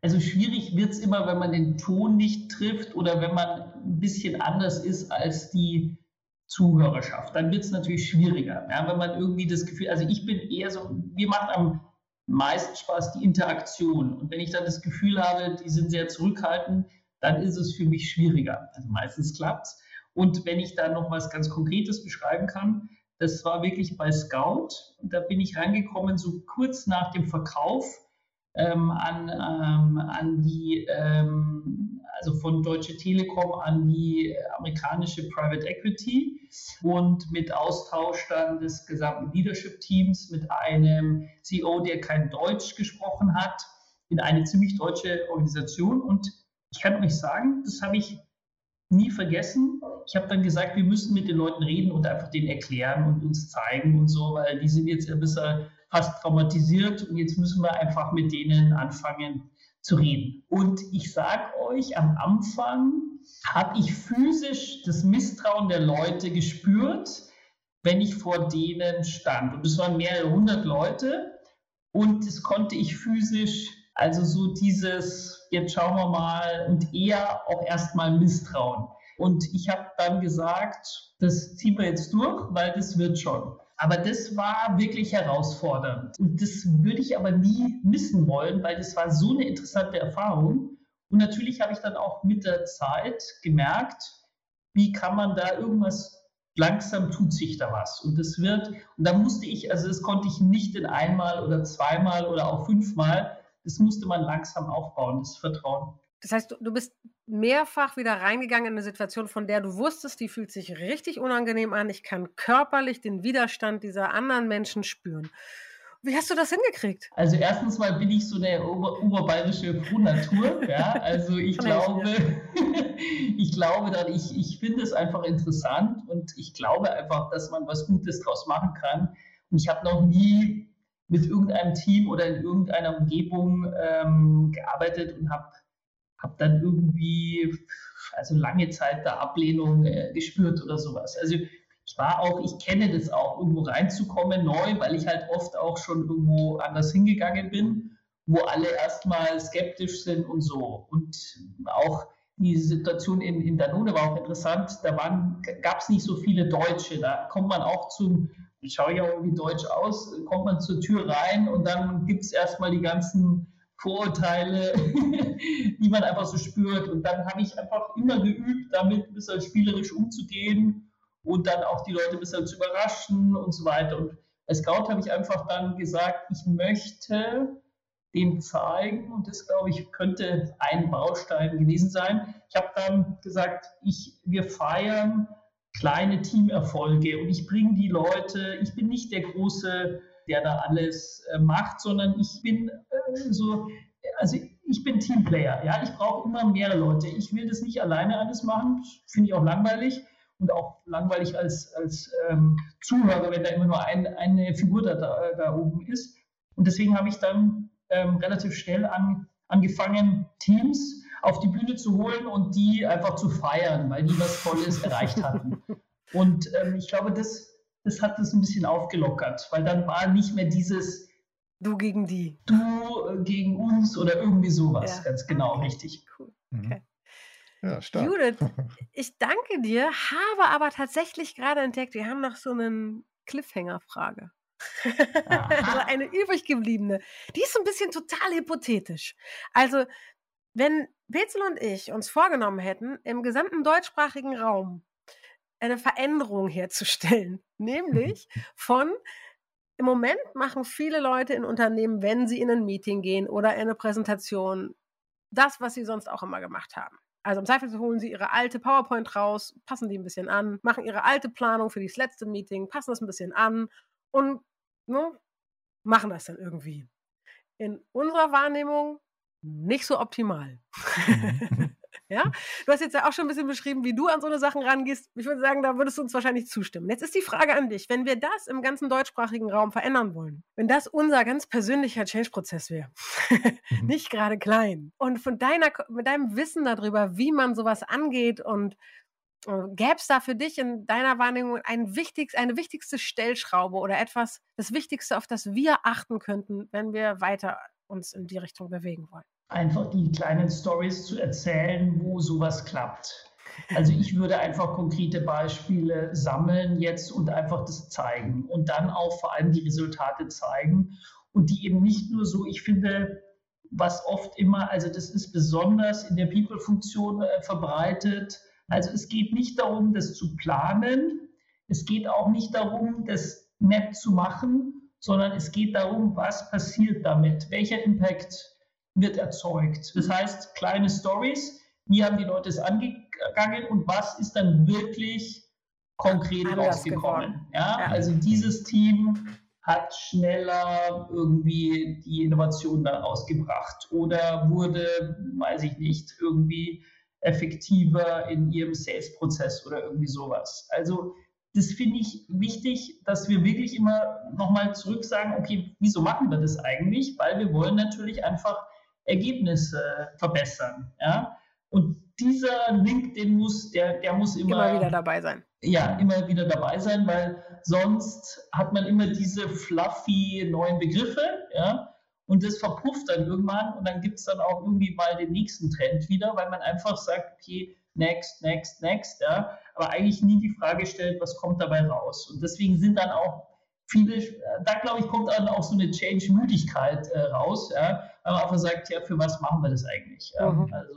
Also schwierig wird es immer, wenn man den Ton nicht trifft oder wenn man ein bisschen anders ist als die Zuhörerschaft. Dann wird es natürlich schwieriger. Ja, wenn man irgendwie das Gefühl, also ich bin eher so, mir macht am meisten Spaß die Interaktion. Und wenn ich dann das Gefühl habe, die sind sehr zurückhaltend, dann ist es für mich schwieriger. Also meistens klappt es. Und wenn ich da noch was ganz Konkretes beschreiben kann, das war wirklich bei Scout. Da bin ich reingekommen, so kurz nach dem Verkauf ähm, an, ähm, an die, ähm, also von Deutsche Telekom an die amerikanische Private Equity und mit Austausch dann des gesamten Leadership-Teams mit einem CEO, der kein Deutsch gesprochen hat, in eine ziemlich deutsche Organisation. Und ich kann euch sagen, das habe ich nie vergessen. Ich habe dann gesagt, wir müssen mit den Leuten reden und einfach denen erklären und uns zeigen und so, weil die sind jetzt ein bisschen fast traumatisiert und jetzt müssen wir einfach mit denen anfangen zu reden. Und ich sage euch, am Anfang habe ich physisch das Misstrauen der Leute gespürt, wenn ich vor denen stand. Und es waren mehrere hundert Leute und das konnte ich physisch, also so dieses, jetzt schauen wir mal und eher auch erstmal Misstrauen. Und ich habe dann gesagt, das ziehen wir jetzt durch, weil das wird schon. Aber das war wirklich herausfordernd. Und das würde ich aber nie missen wollen, weil das war so eine interessante Erfahrung. Und natürlich habe ich dann auch mit der Zeit gemerkt, wie kann man da irgendwas, langsam tut sich da was. Und das wird, und da musste ich, also das konnte ich nicht in einmal oder zweimal oder auch fünfmal, das musste man langsam aufbauen, das Vertrauen. Das heißt, du bist mehrfach wieder reingegangen in eine Situation, von der du wusstest, die fühlt sich richtig unangenehm an. Ich kann körperlich den Widerstand dieser anderen Menschen spüren. Wie hast du das hingekriegt? Also erstens mal bin ich so eine ober oberbayerische Frohnatur. ja, also ich glaube, ich glaube dann, ich, ich finde es einfach interessant und ich glaube einfach, dass man was Gutes draus machen kann. Und ich habe noch nie mit irgendeinem Team oder in irgendeiner Umgebung ähm, gearbeitet und habe habe dann irgendwie also lange Zeit der Ablehnung äh, gespürt oder sowas. Also ich war auch, ich kenne das auch, irgendwo reinzukommen neu, weil ich halt oft auch schon irgendwo anders hingegangen bin, wo alle erstmal skeptisch sind und so. Und auch die Situation in, in Danone war auch interessant. Da gab es nicht so viele Deutsche. Da kommt man auch zum schaue ich auch irgendwie deutsch aus, kommt man zur Tür rein und dann gibt es erstmal die ganzen Vorurteile, die man einfach so spürt. Und dann habe ich einfach immer geübt, damit ein bisschen spielerisch umzugehen und dann auch die Leute ein bisschen zu überraschen und so weiter. Und als Scout habe ich einfach dann gesagt, ich möchte dem zeigen und das, glaube ich, könnte ein Baustein gewesen sein. Ich habe dann gesagt, ich, wir feiern kleine Teamerfolge und ich bringe die Leute, ich bin nicht der große, der da alles äh, macht, sondern ich bin äh, so, also ich bin Teamplayer, ja, ich brauche immer mehrere Leute. Ich will das nicht alleine alles machen, finde ich auch langweilig und auch langweilig als, als ähm, Zuhörer, wenn da immer nur ein, eine Figur da, da, oben ist. Und deswegen habe ich dann ähm, relativ schnell an, angefangen, Teams auf die Bühne zu holen und die einfach zu feiern, weil die was Tolles erreicht hatten. Und ähm, ich glaube, das, das hat das ein bisschen aufgelockert, weil dann war nicht mehr dieses Du gegen die. Du äh, gegen uns oder irgendwie sowas. Ja. Ganz genau, okay. richtig. Cool. Mhm. Okay. Ja, stark. Judith, ich danke dir, habe aber tatsächlich gerade entdeckt, wir haben noch so eine Cliffhanger-Frage. also eine übrig gebliebene. Die ist ein bisschen total hypothetisch. Also, wenn Petzel und ich uns vorgenommen hätten, im gesamten deutschsprachigen Raum eine Veränderung herzustellen, nämlich von im Moment machen viele Leute in Unternehmen, wenn sie in ein Meeting gehen oder in eine Präsentation, das, was sie sonst auch immer gemacht haben. Also im Zweifel holen sie ihre alte PowerPoint raus, passen die ein bisschen an, machen ihre alte Planung für das letzte Meeting, passen das ein bisschen an und ne, machen das dann irgendwie. In unserer Wahrnehmung nicht so optimal. Mhm. Ja, du hast jetzt ja auch schon ein bisschen beschrieben, wie du an so eine Sachen rangehst. Ich würde sagen, da würdest du uns wahrscheinlich zustimmen. Jetzt ist die Frage an dich, wenn wir das im ganzen deutschsprachigen Raum verändern wollen, wenn das unser ganz persönlicher Change-Prozess wäre, mhm. nicht gerade klein, und von deiner, mit deinem Wissen darüber, wie man sowas angeht und äh, Gäbe es da für dich in deiner Wahrnehmung ein wichtig, eine wichtigste Stellschraube oder etwas, das Wichtigste, auf das wir achten könnten, wenn wir weiter uns in die Richtung bewegen wollen? Einfach die kleinen Stories zu erzählen, wo sowas klappt. Also ich würde einfach konkrete Beispiele sammeln jetzt und einfach das zeigen und dann auch vor allem die Resultate zeigen und die eben nicht nur so, ich finde, was oft immer, also das ist besonders in der People-Funktion äh, verbreitet, also es geht nicht darum, das zu planen. Es geht auch nicht darum, das nett zu machen, sondern es geht darum, was passiert damit, welcher Impact wird erzeugt. Das heißt, kleine Stories, wie haben die Leute es angegangen und was ist dann wirklich konkret rausgekommen. Ja? ja? Also dieses Team hat schneller irgendwie die Innovation dann rausgebracht oder wurde, weiß ich nicht, irgendwie effektiver in ihrem Sales-Prozess oder irgendwie sowas. Also das finde ich wichtig, dass wir wirklich immer nochmal zurück sagen, okay, wieso machen wir das eigentlich? Weil wir wollen natürlich einfach Ergebnisse verbessern. Ja? Und dieser Link, den muss, der, der muss immer, immer wieder dabei sein. Ja, immer wieder dabei sein, weil sonst hat man immer diese fluffy neuen Begriffe, ja, und das verpufft dann irgendwann und dann gibt es dann auch irgendwie mal den nächsten Trend wieder, weil man einfach sagt, okay, next, next, next, ja, aber eigentlich nie die Frage stellt, was kommt dabei raus. Und deswegen sind dann auch viele, da glaube ich, kommt dann auch so eine Change-Müdigkeit äh, raus, ja, man einfach sagt, ja, für was machen wir das eigentlich? Mhm. also,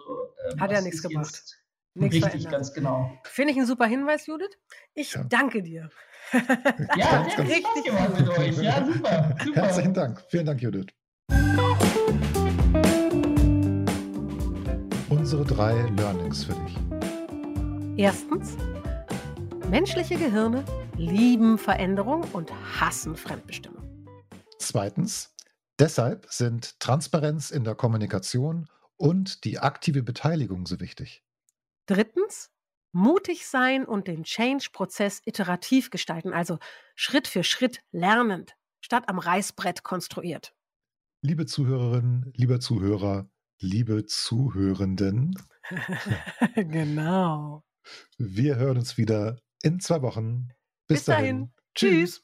ähm, Hat ja nichts gebracht. Nichts richtig, verändert. ganz genau. Finde ich ein super Hinweis, Judith. Ich ja. danke dir. ja, ganz, ganz richtig gemacht mit euch. Ja, super, super. Herzlichen Dank. Vielen Dank, Judith. Unsere drei Learnings für dich. Erstens, menschliche Gehirne lieben Veränderung und hassen Fremdbestimmung. Zweitens, deshalb sind Transparenz in der Kommunikation und die aktive Beteiligung so wichtig. Drittens, mutig sein und den Change-Prozess iterativ gestalten, also Schritt für Schritt lernend, statt am Reißbrett konstruiert. Liebe Zuhörerinnen, lieber Zuhörer, liebe Zuhörenden. genau. Wir hören uns wieder in zwei Wochen. Bis, Bis dahin. dahin. Tschüss.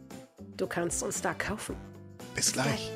Du kannst uns da kaufen. Bis gleich.